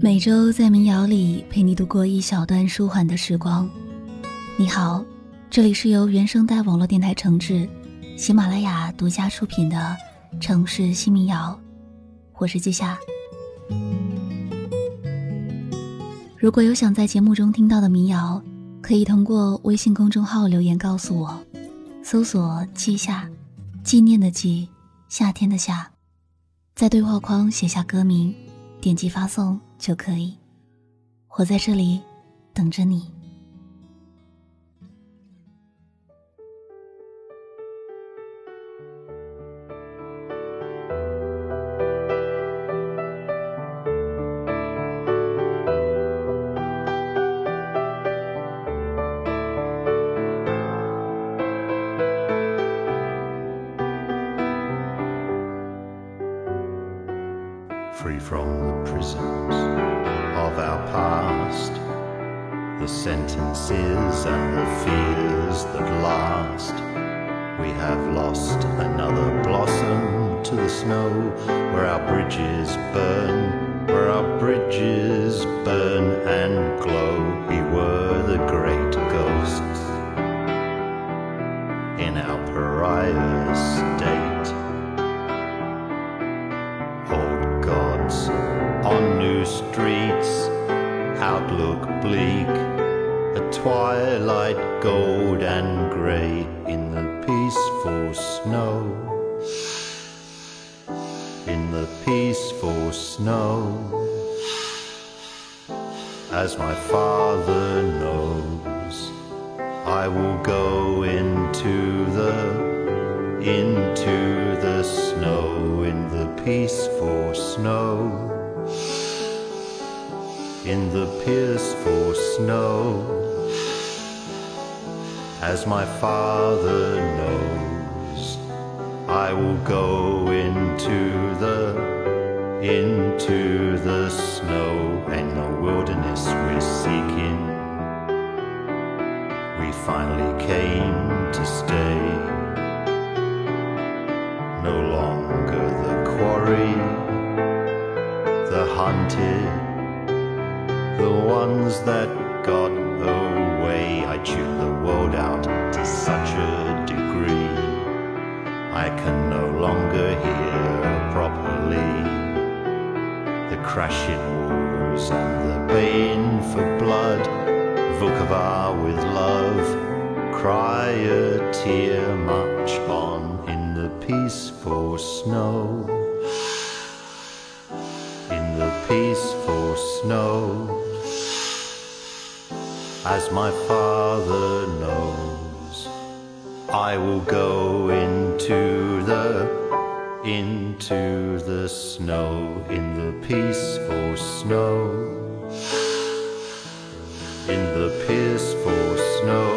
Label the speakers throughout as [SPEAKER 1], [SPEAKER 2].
[SPEAKER 1] 每周在民谣里陪你度过一小段舒缓的时光。你好，这里是由原声带网络电台承制，喜马拉雅独家出品的《城市新民谣》，我是季夏。如果有想在节目中听到的民谣，可以通过微信公众号留言告诉我，搜索“季夏”，纪念的季，夏天的夏，在对话框写下歌名，点击发送。就可以，我在这里等着你。
[SPEAKER 2] The prisons of our past, the sentences and the fears that last. We have lost another blossom to the snow, where our bridges burn, where our bridges burn and glow. We were the great ghosts in our pariah bleak, a twilight gold and grey in the peaceful snow. In the peaceful snow, as my father knows, I will go into the into the snow in the peaceful snow in the peaceful snow. As my father knows, I will go into the into the snow and the wilderness we're seeking. We finally came to stay. No longer the quarry, the hunted the ones that got away. I tuned the world out to such a degree. I can no longer hear properly the crashing walls and the baying for blood. Vukava with love, cry a tear, march on in the peaceful snow. In the peaceful snow as my father knows. I will go into the into the snow in the peaceful snow in the peaceful snow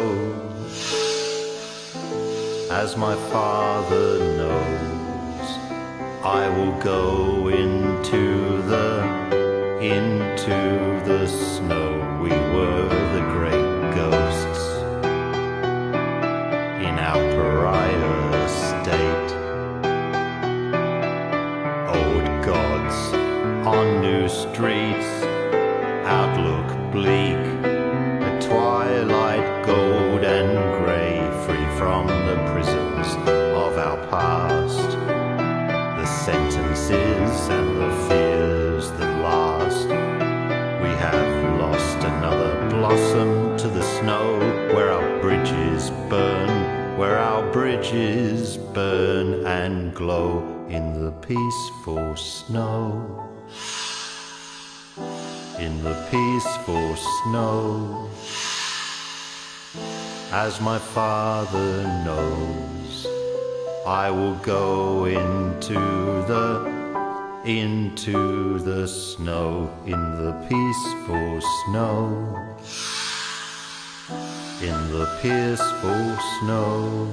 [SPEAKER 2] as my father knows I will go into the sentences and the fears that last. We have lost another blossom to the snow where our bridges burn, where our bridges burn and glow in the peaceful snow. In the peaceful snow, as my father knows, I will go into the into the snow in the peaceful snow. In the peaceful snow.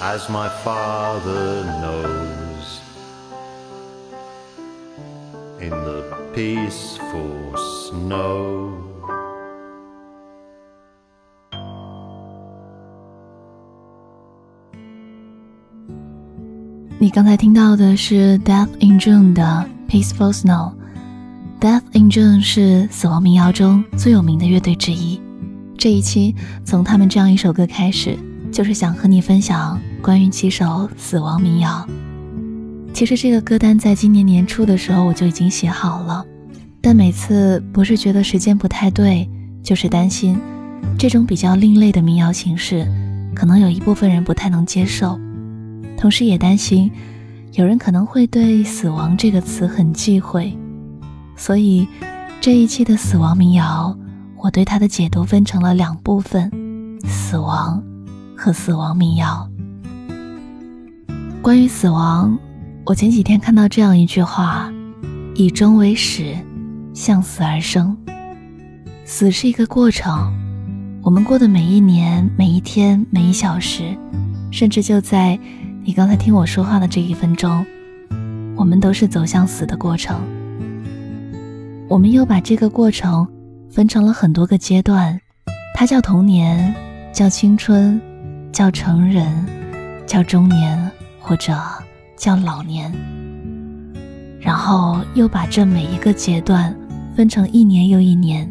[SPEAKER 2] As my father knows. In the peaceful snow
[SPEAKER 1] 你刚才听到的是 Death in June 的 Peaceful Snow，Death in June 是死亡民谣中最有名的乐队之一。这一期从他们这样一首歌开始，就是想和你分享关于几首死亡民谣。其实这个歌单在今年年初的时候我就已经写好了，但每次不是觉得时间不太对，就是担心这种比较另类的民谣形式，可能有一部分人不太能接受，同时也担心有人可能会对“死亡”这个词很忌讳。所以，这一期的死亡民谣，我对它的解读分成了两部分：死亡和死亡民谣。关于死亡，我前几天看到这样一句话：“以终为始，向死而生。”死是一个过程，我们过的每一年、每一天、每一小时，甚至就在你刚才听我说话的这一分钟，我们都是走向死的过程。我们又把这个过程分成了很多个阶段，它叫童年，叫青春，叫成人，叫中年，或者叫老年。然后又把这每一个阶段分成一年又一年，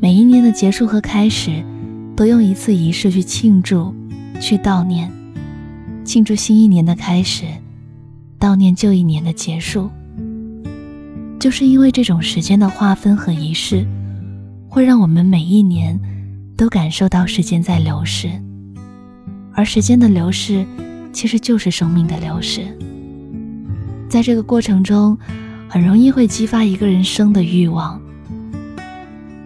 [SPEAKER 1] 每一年的结束和开始，都用一次仪式去庆祝，去悼念，庆祝新一年的开始，悼念旧一年的结束。就是因为这种时间的划分和仪式，会让我们每一年都感受到时间在流逝，而时间的流逝其实就是生命的流逝。在这个过程中，很容易会激发一个人生的欲望。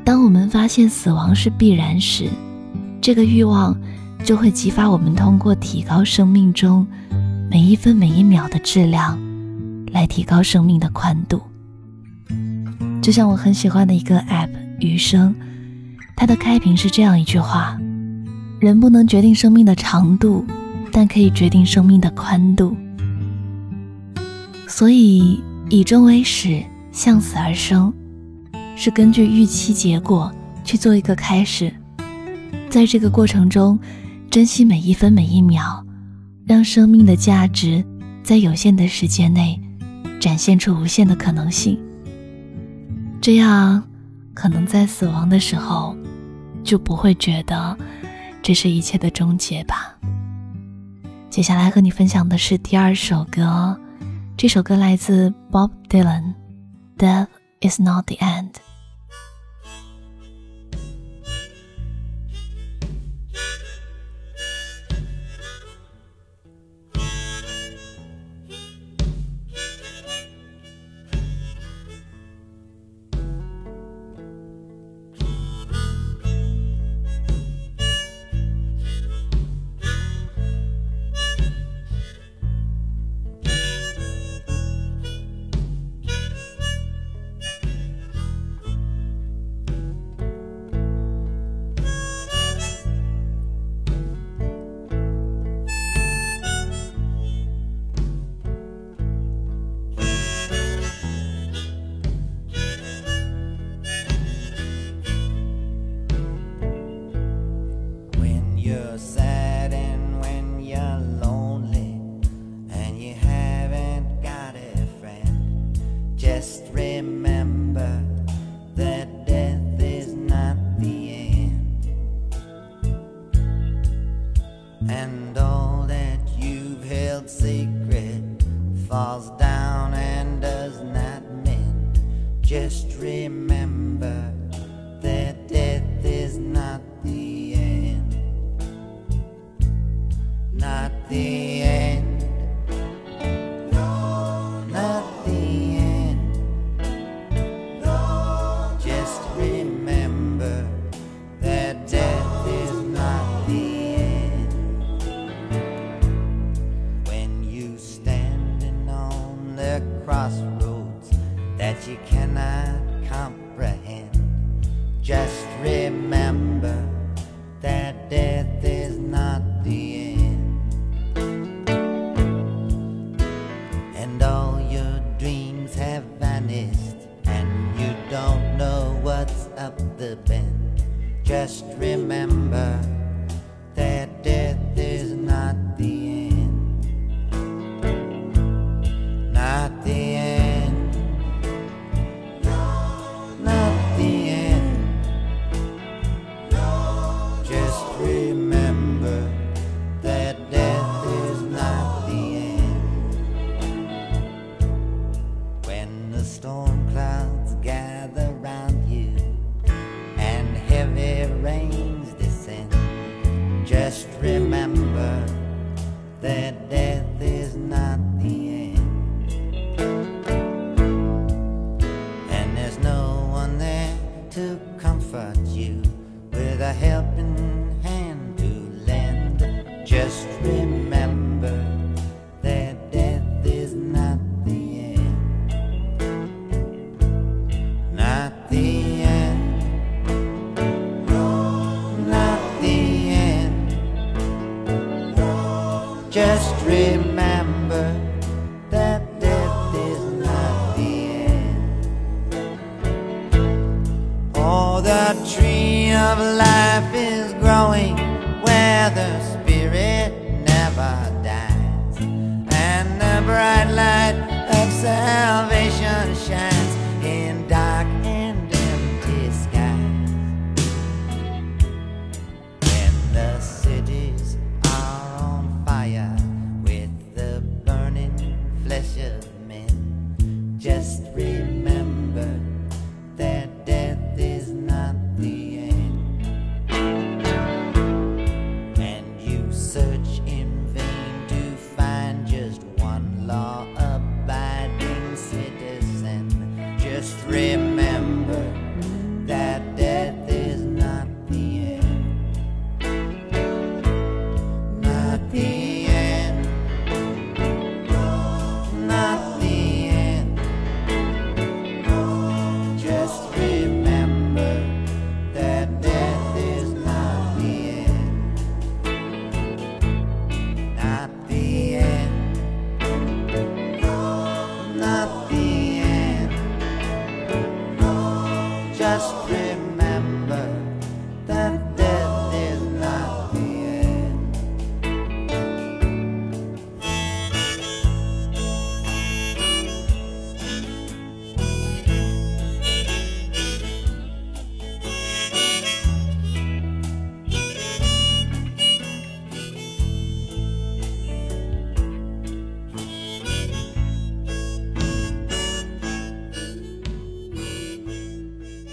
[SPEAKER 1] 当我们发现死亡是必然时，这个欲望就会激发我们通过提高生命中每一分每一秒的质量，来提高生命的宽度。就像我很喜欢的一个 App 余生，它的开屏是这样一句话：人不能决定生命的长度，但可以决定生命的宽度。所以以终为始，向死而生，是根据预期结果去做一个开始，在这个过程中，珍惜每一分每一秒，让生命的价值在有限的时间内展现出无限的可能性。这样，可能在死亡的时候，就不会觉得这是一切的终结吧。接下来和你分享的是第二首歌，这首歌来自 Bob Dylan，《Death Is Not the End》。and all. Just remember.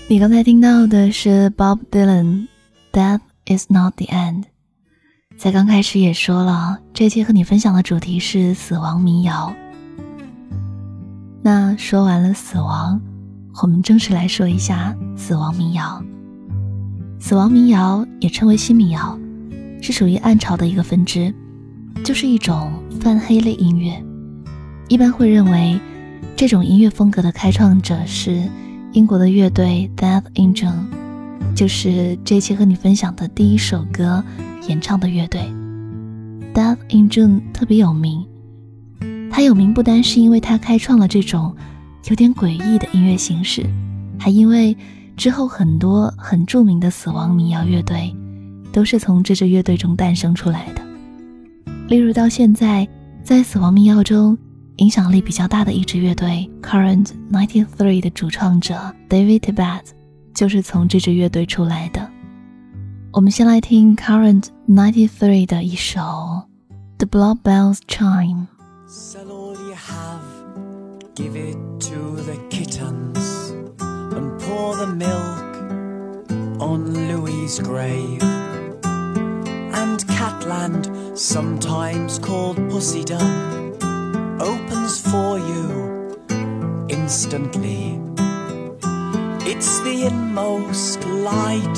[SPEAKER 1] 你刚才听到的是 Bob Dylan，《Death Is Not the End》。在刚开始也说了，这期和你分享的主题是死亡民谣。那说完了死亡，我们正式来说一下死亡民谣。死亡民谣也称为新民谣，是属于暗潮的一个分支，就是一种泛黑类音乐。一般会认为，这种音乐风格的开创者是。英国的乐队 Deaf Injun 就是这期和你分享的第一首歌演唱的乐队。Deaf Injun 特别有名，它有名不单是因为它开创了这种有点诡异的音乐形式，还因为之后很多很著名的死亡民谣乐队都是从这支乐队中诞生出来的。例如到现在，在死亡民谣中。影响力比较大的一支乐队 Current Ninety Three 的主创者 David Tibet 就是从这支乐队出来的。我们先来听 Current Ninety Three 的一首 The Blood Bells Chime。Sell all you have, give it to the kittens, and pour the milk on Louis's grave. And Catland, sometimes called Pussydom opens for you instantly. It's the inmost light.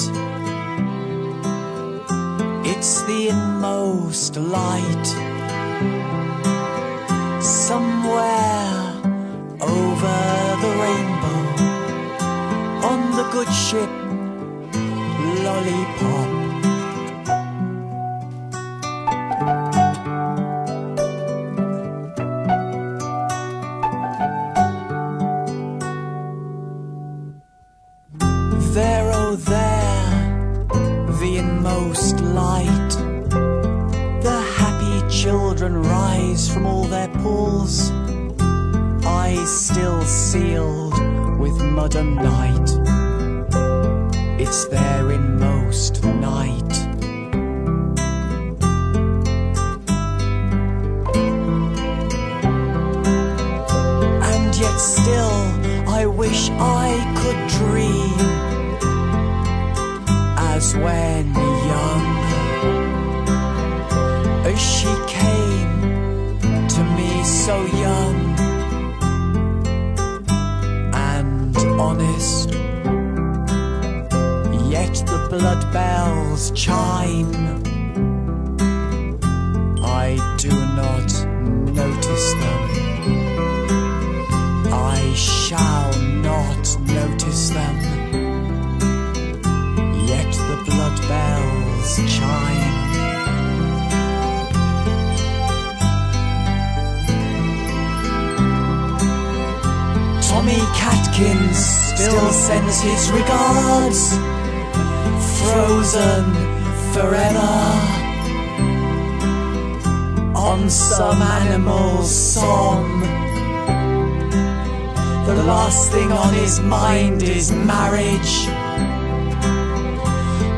[SPEAKER 1] It's the inmost light. Somewhere over the rainbow on the good ship Lollipop.
[SPEAKER 3] from all their pores. Eyes still sealed with mud and night. It's there in most. So young and honest. Yet the blood bells chime. I do not still sends his regards, frozen forever on some animal's song. The last thing on his mind is marriage.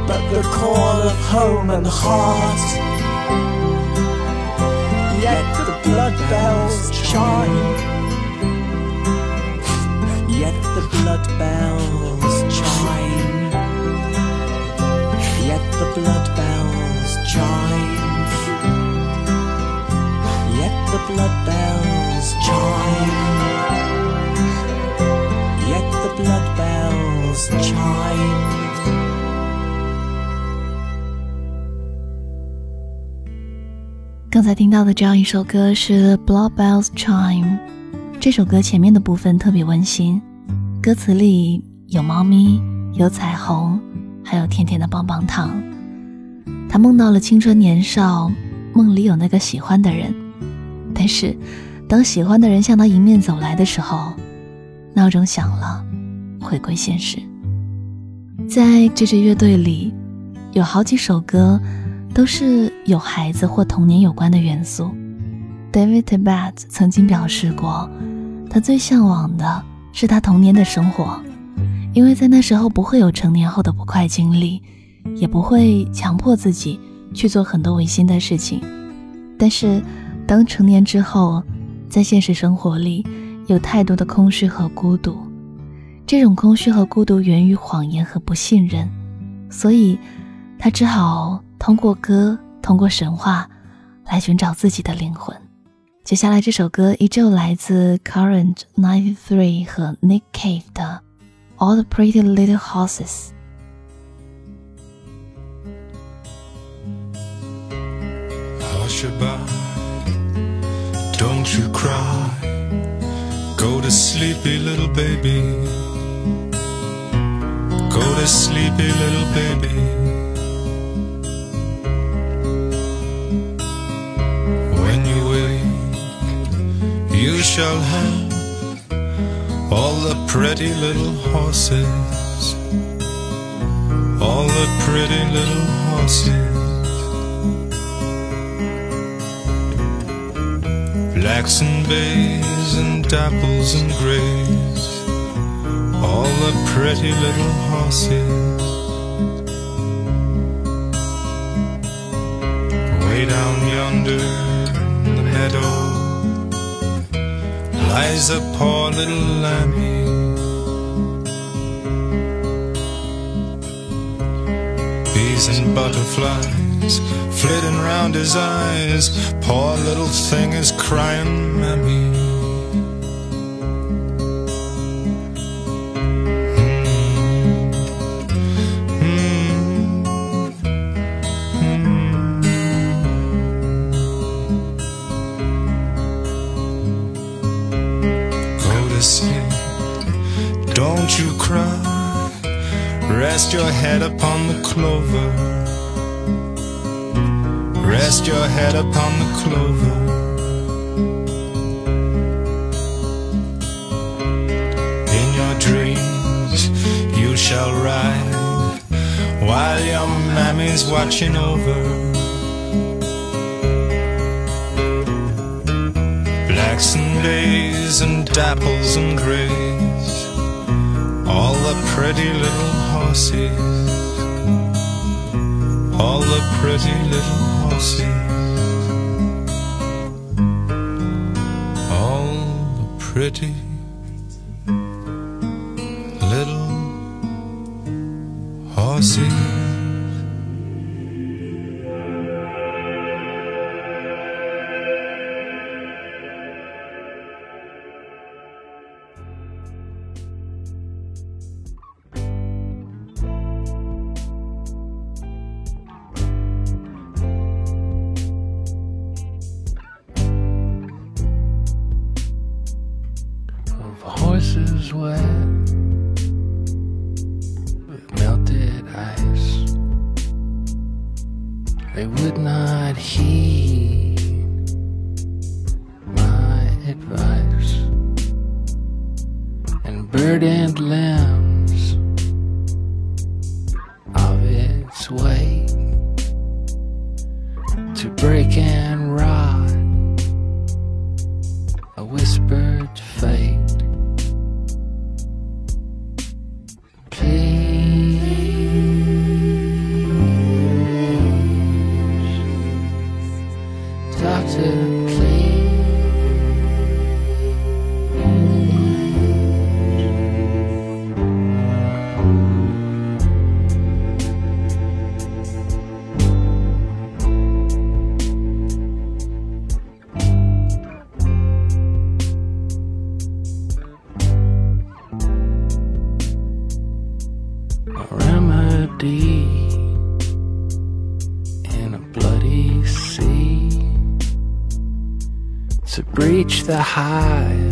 [SPEAKER 3] But the call of home and heart. Yet the blood bells chime. Yet the blood bells chime. Yet the blood bells chime. Yet the blood bells chime. Yet the blood bells chime.
[SPEAKER 1] 刚才听到的这样一首歌是《Blood Bells Chime》，这首歌前面的部分特别温馨，歌词里有猫咪，有彩虹，还有甜甜的棒棒糖。他梦到了青春年少，梦里有那个喜欢的人，但是当喜欢的人向他迎面走来的时候，闹钟响了，回归现实。在这支乐队里，有好几首歌。都是有孩子或童年有关的元素。David Tibet 曾经表示过，他最向往的是他童年的生活，因为在那时候不会有成年后的不快经历，也不会强迫自己去做很多违心的事情。但是，当成年之后，在现实生活里有太多的空虚和孤独，这种空虚和孤独源于谎言和不信任，所以他只好。通过歌，通过神话，来寻找自己的灵魂。接下来这首歌依旧来自 Current Ninety Three 和 Nick Cave 的《All the Pretty Little
[SPEAKER 4] Horses》。Don't you cry, go to sleepy little baby. Go to sleepy little baby. You shall have all the pretty little horses, all the pretty little horses. Blacks and bays and dapples and grays, all the pretty little horses. Way down yonder in the meadow lies a poor little lambie. Bees and butterflies flitting round his eyes. Poor little thing is crying, clover. Rest your head upon the clover. In your dreams, you shall ride while your mammy's watching over. Blacks and bays and dapples and grays, all the pretty little horses, all the pretty little horses, all the pretty
[SPEAKER 5] little horses. reach the high.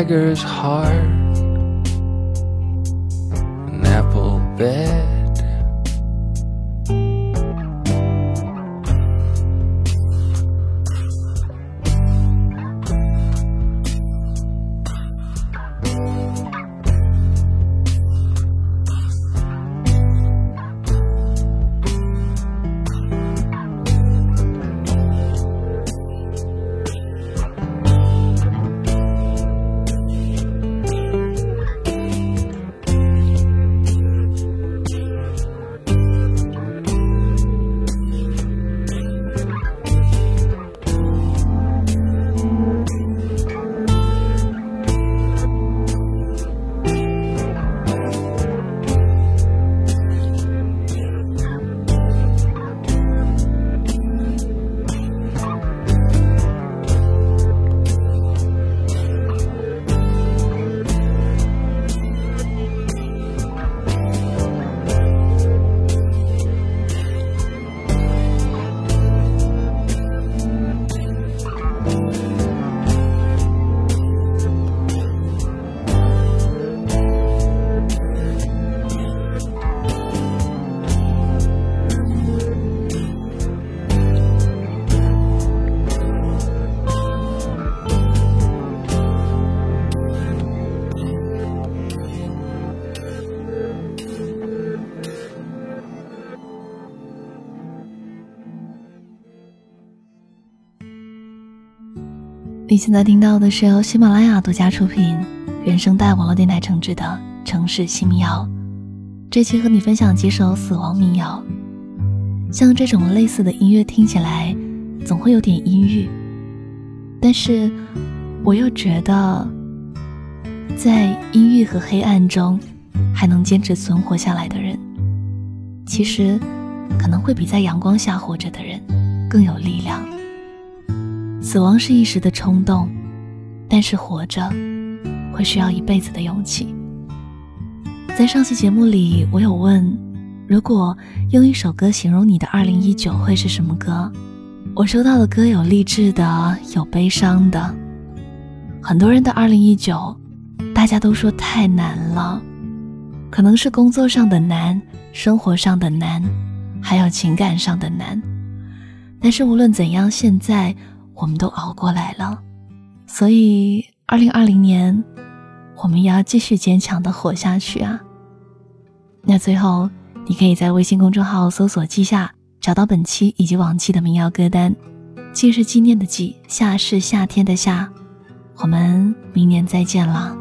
[SPEAKER 5] Tiger's heart, an apple bed.
[SPEAKER 1] 现在听到的是由喜马拉雅独家出品、原声带网络电台承制的《城市新民谣》。这期和你分享几首死亡民谣。像这种类似的音乐听起来总会有点阴郁，但是我又觉得，在阴郁和黑暗中还能坚持存活下来的人，其实可能会比在阳光下活着的人更有力量。死亡是一时的冲动，但是活着会需要一辈子的勇气。在上期节目里，我有问，如果用一首歌形容你的2019会是什么歌？我收到的歌有励志的，有悲伤的。很多人的2019，大家都说太难了，可能是工作上的难，生活上的难，还有情感上的难。但是无论怎样，现在。我们都熬过来了，所以二零二零年，我们要继续坚强的活下去啊！那最后，你可以在微信公众号搜索“记夏”，找到本期以及往期的民谣歌单。记是纪念的记，夏是夏天的夏。我们明年再见了。